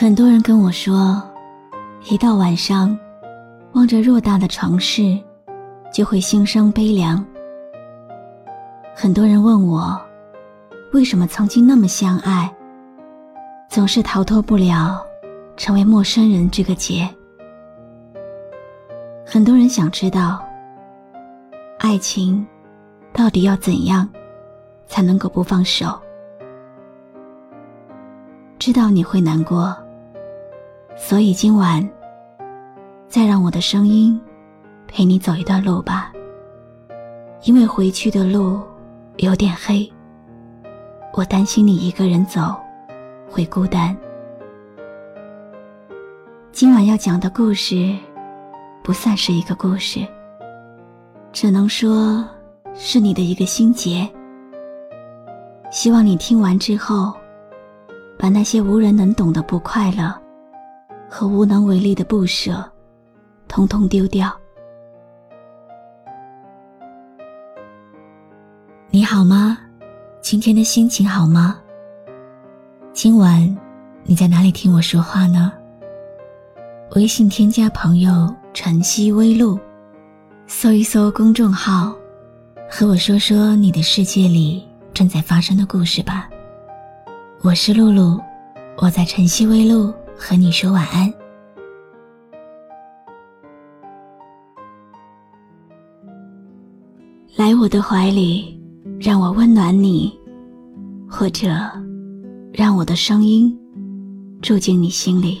很多人跟我说，一到晚上，望着偌大的城市，就会心生悲凉。很多人问我，为什么曾经那么相爱，总是逃脱不了成为陌生人这个劫？很多人想知道，爱情到底要怎样才能够不放手？知道你会难过。所以今晚，再让我的声音陪你走一段路吧。因为回去的路有点黑，我担心你一个人走会孤单。今晚要讲的故事，不算是一个故事，只能说是你的一个心结。希望你听完之后，把那些无人能懂的不快乐。和无能为力的不舍，通通丢掉。你好吗？今天的心情好吗？今晚你在哪里听我说话呢？微信添加朋友“晨曦微露”，搜一搜公众号，和我说说你的世界里正在发生的故事吧。我是露露，我在晨曦微露。和你说晚安。来我的怀里，让我温暖你，或者让我的声音住进你心里。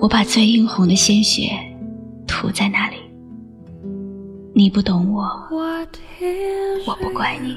我把最殷红的鲜血涂在那里，你不懂我，我不怪你。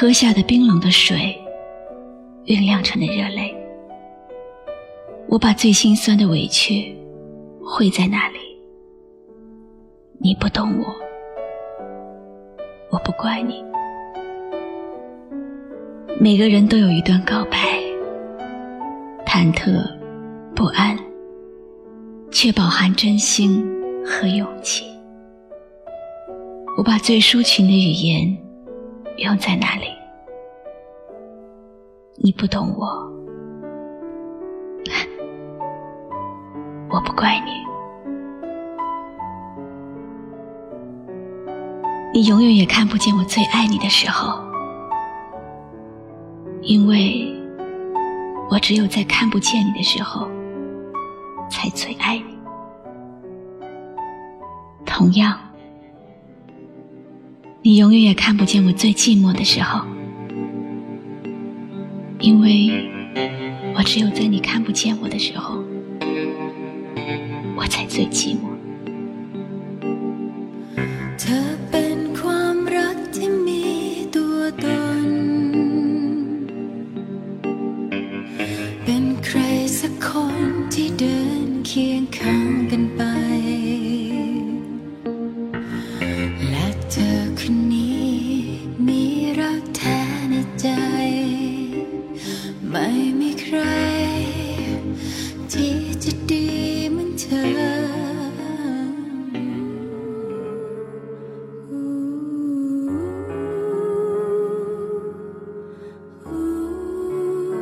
喝下的冰冷的水，酝酿成的热泪。我把最心酸的委屈汇在那里。你不懂我，我不怪你。每个人都有一段告白，忐忑不安，却饱含真心和勇气。我把最抒情的语言。不用在哪里？你不懂我，我不怪你。你永远也看不见我最爱你的时候，因为我只有在看不见你的时候，才最爱你。同样，你永远也看不见我最寂寞的时候，因为我只有在你看不见我的时候，我才最寂寞。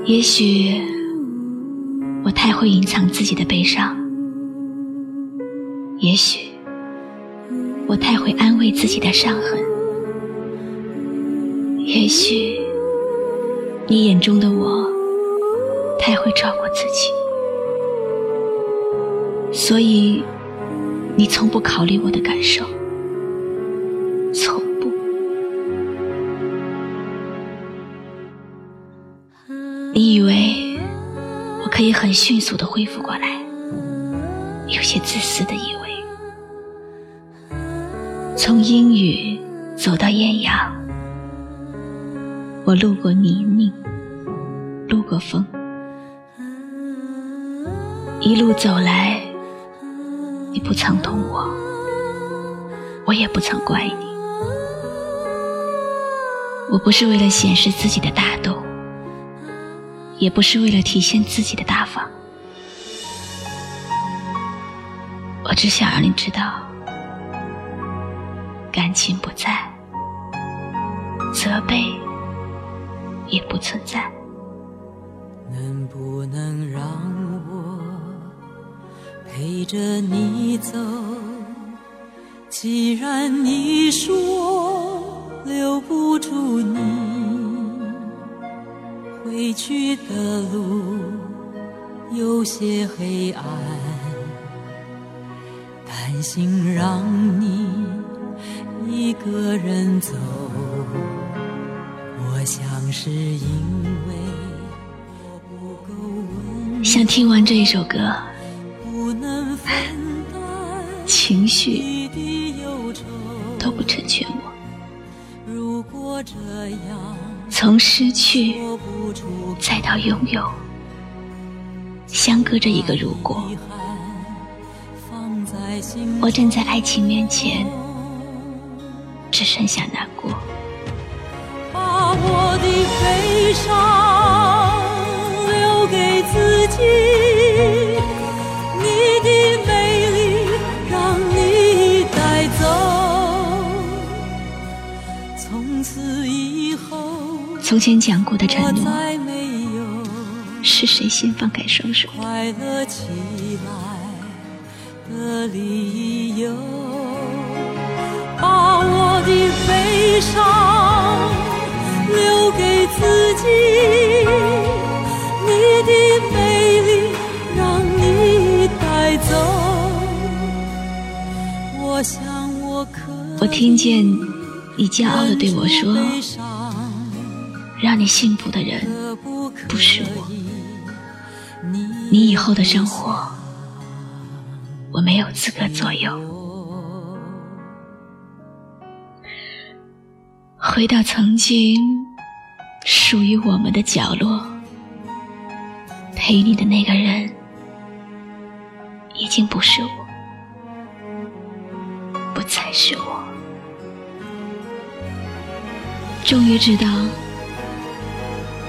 也许我太会隐藏自己的悲伤，也许我太会安慰自己的伤痕，也许你眼中的我太会照顾自己，所以你从不考虑我的感受。从可以很迅速的恢复过来，有些自私的以为，从阴雨走到艳阳，我路过泥泞，路过风，一路走来，你不曾懂我，我也不曾怪你，我不是为了显示自己的大度。也不是为了体现自己的大方，我只想让你知道，感情不在，责备也不存在。能不能让我陪着你走？既然你说留不住你。回去的路有些黑暗，担心让你一个人走。我想是因为我不够温想听完这一首歌，情绪都不成全我。如果这样。从失去再到拥有，相隔着一个如果。我站在爱情面前，只剩下难过。把我的悲伤留给自己，从前讲过的承诺，是谁先放开双手？快乐起来的理由，把我的悲伤留给自己，你的美丽让你带走。我想我可我听见你骄傲的对我说。让你幸福的人不是我，你以后的生活我没有资格左右。回到曾经属于我们的角落，陪你的那个人已经不是我，不再是我。终于知道。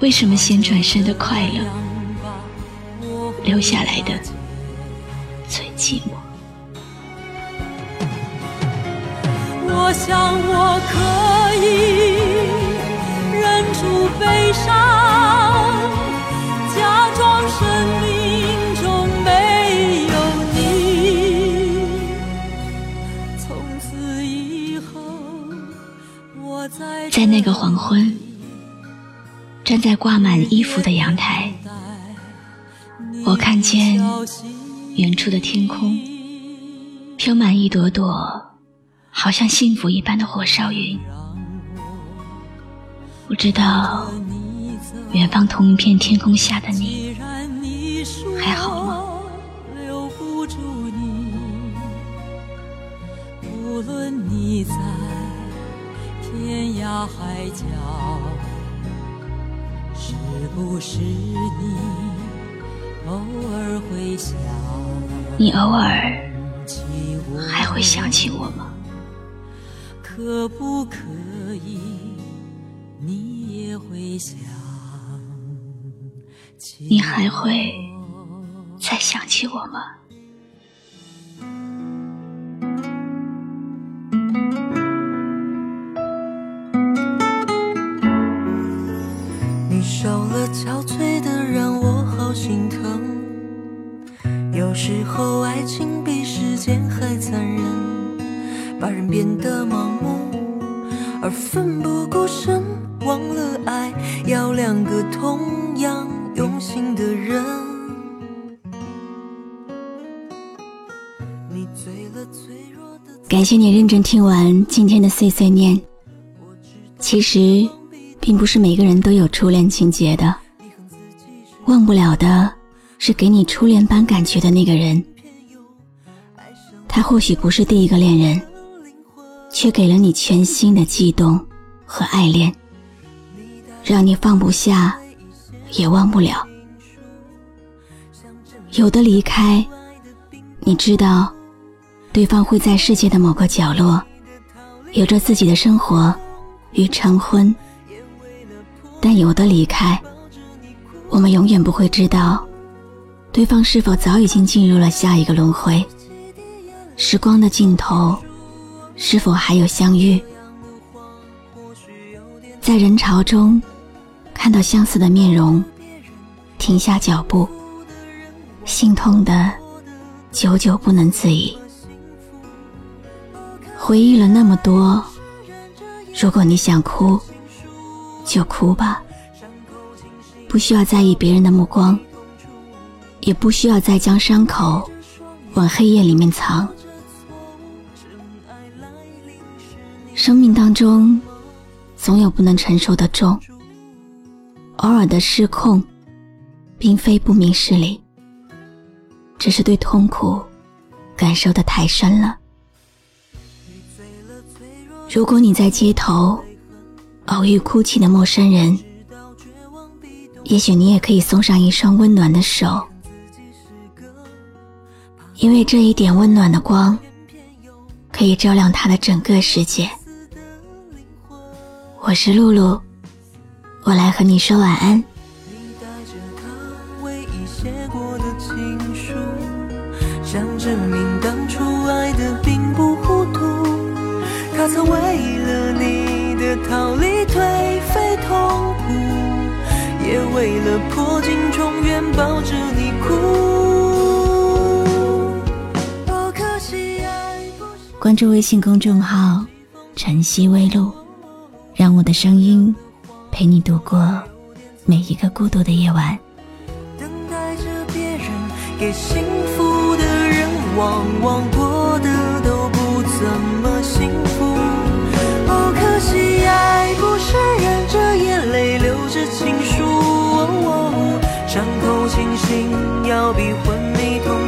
为什么先转身的快乐，留下来的最寂寞。我想我可以忍住悲伤，假装生命中没有你。从此以后，我在在那个黄昏，站在挂满衣服的阳台，我看见远处的天空飘满一朵朵。好像幸福一般的火烧云，不知道远方同一片天空下的你还好吗？无论你在天涯海角，不是你偶尔会想？你偶尔还会想起我吗？可不可以？你也会想起你还会再想起我吗？时候爱情比时间还残忍。把人变得盲目，而奋不顾身，忘了爱要两个同样用心的人。感谢你认真听完今天的碎碎念。其实，并不是每个人都有初恋情节的，忘不了的是给你初恋般感觉的那个人。他或许不是第一个恋人。却给了你全新的悸动和爱恋，让你放不下，也忘不了。有的离开，你知道，对方会在世界的某个角落，有着自己的生活与成婚；但有的离开，我们永远不会知道，对方是否早已经进入了下一个轮回。时光的尽头。是否还有相遇？在人潮中看到相似的面容，停下脚步，心痛的久久不能自已。回忆了那么多，如果你想哭，就哭吧，不需要在意别人的目光，也不需要再将伤口往黑夜里面藏。生命当中，总有不能承受的重。偶尔的失控，并非不明事理，只是对痛苦感受的太深了。如果你在街头偶遇哭泣的陌生人，也许你也可以送上一双温暖的手，因为这一点温暖的光，可以照亮他的整个世界。我是露露，我来和你说晚安。你带着他唯一写过的情书，想证明当初爱的并不糊涂。他曾为了你的逃离颓废痛苦，也为了破镜重圆抱着你哭。关注微信公众号“晨曦微露”。让我的声音陪你度过每一个孤独的夜晚。等待着别人给幸福的人，往往过得都不怎么幸福。哦，可惜爱不是忍着眼泪留着情书，伤口清醒要比昏迷痛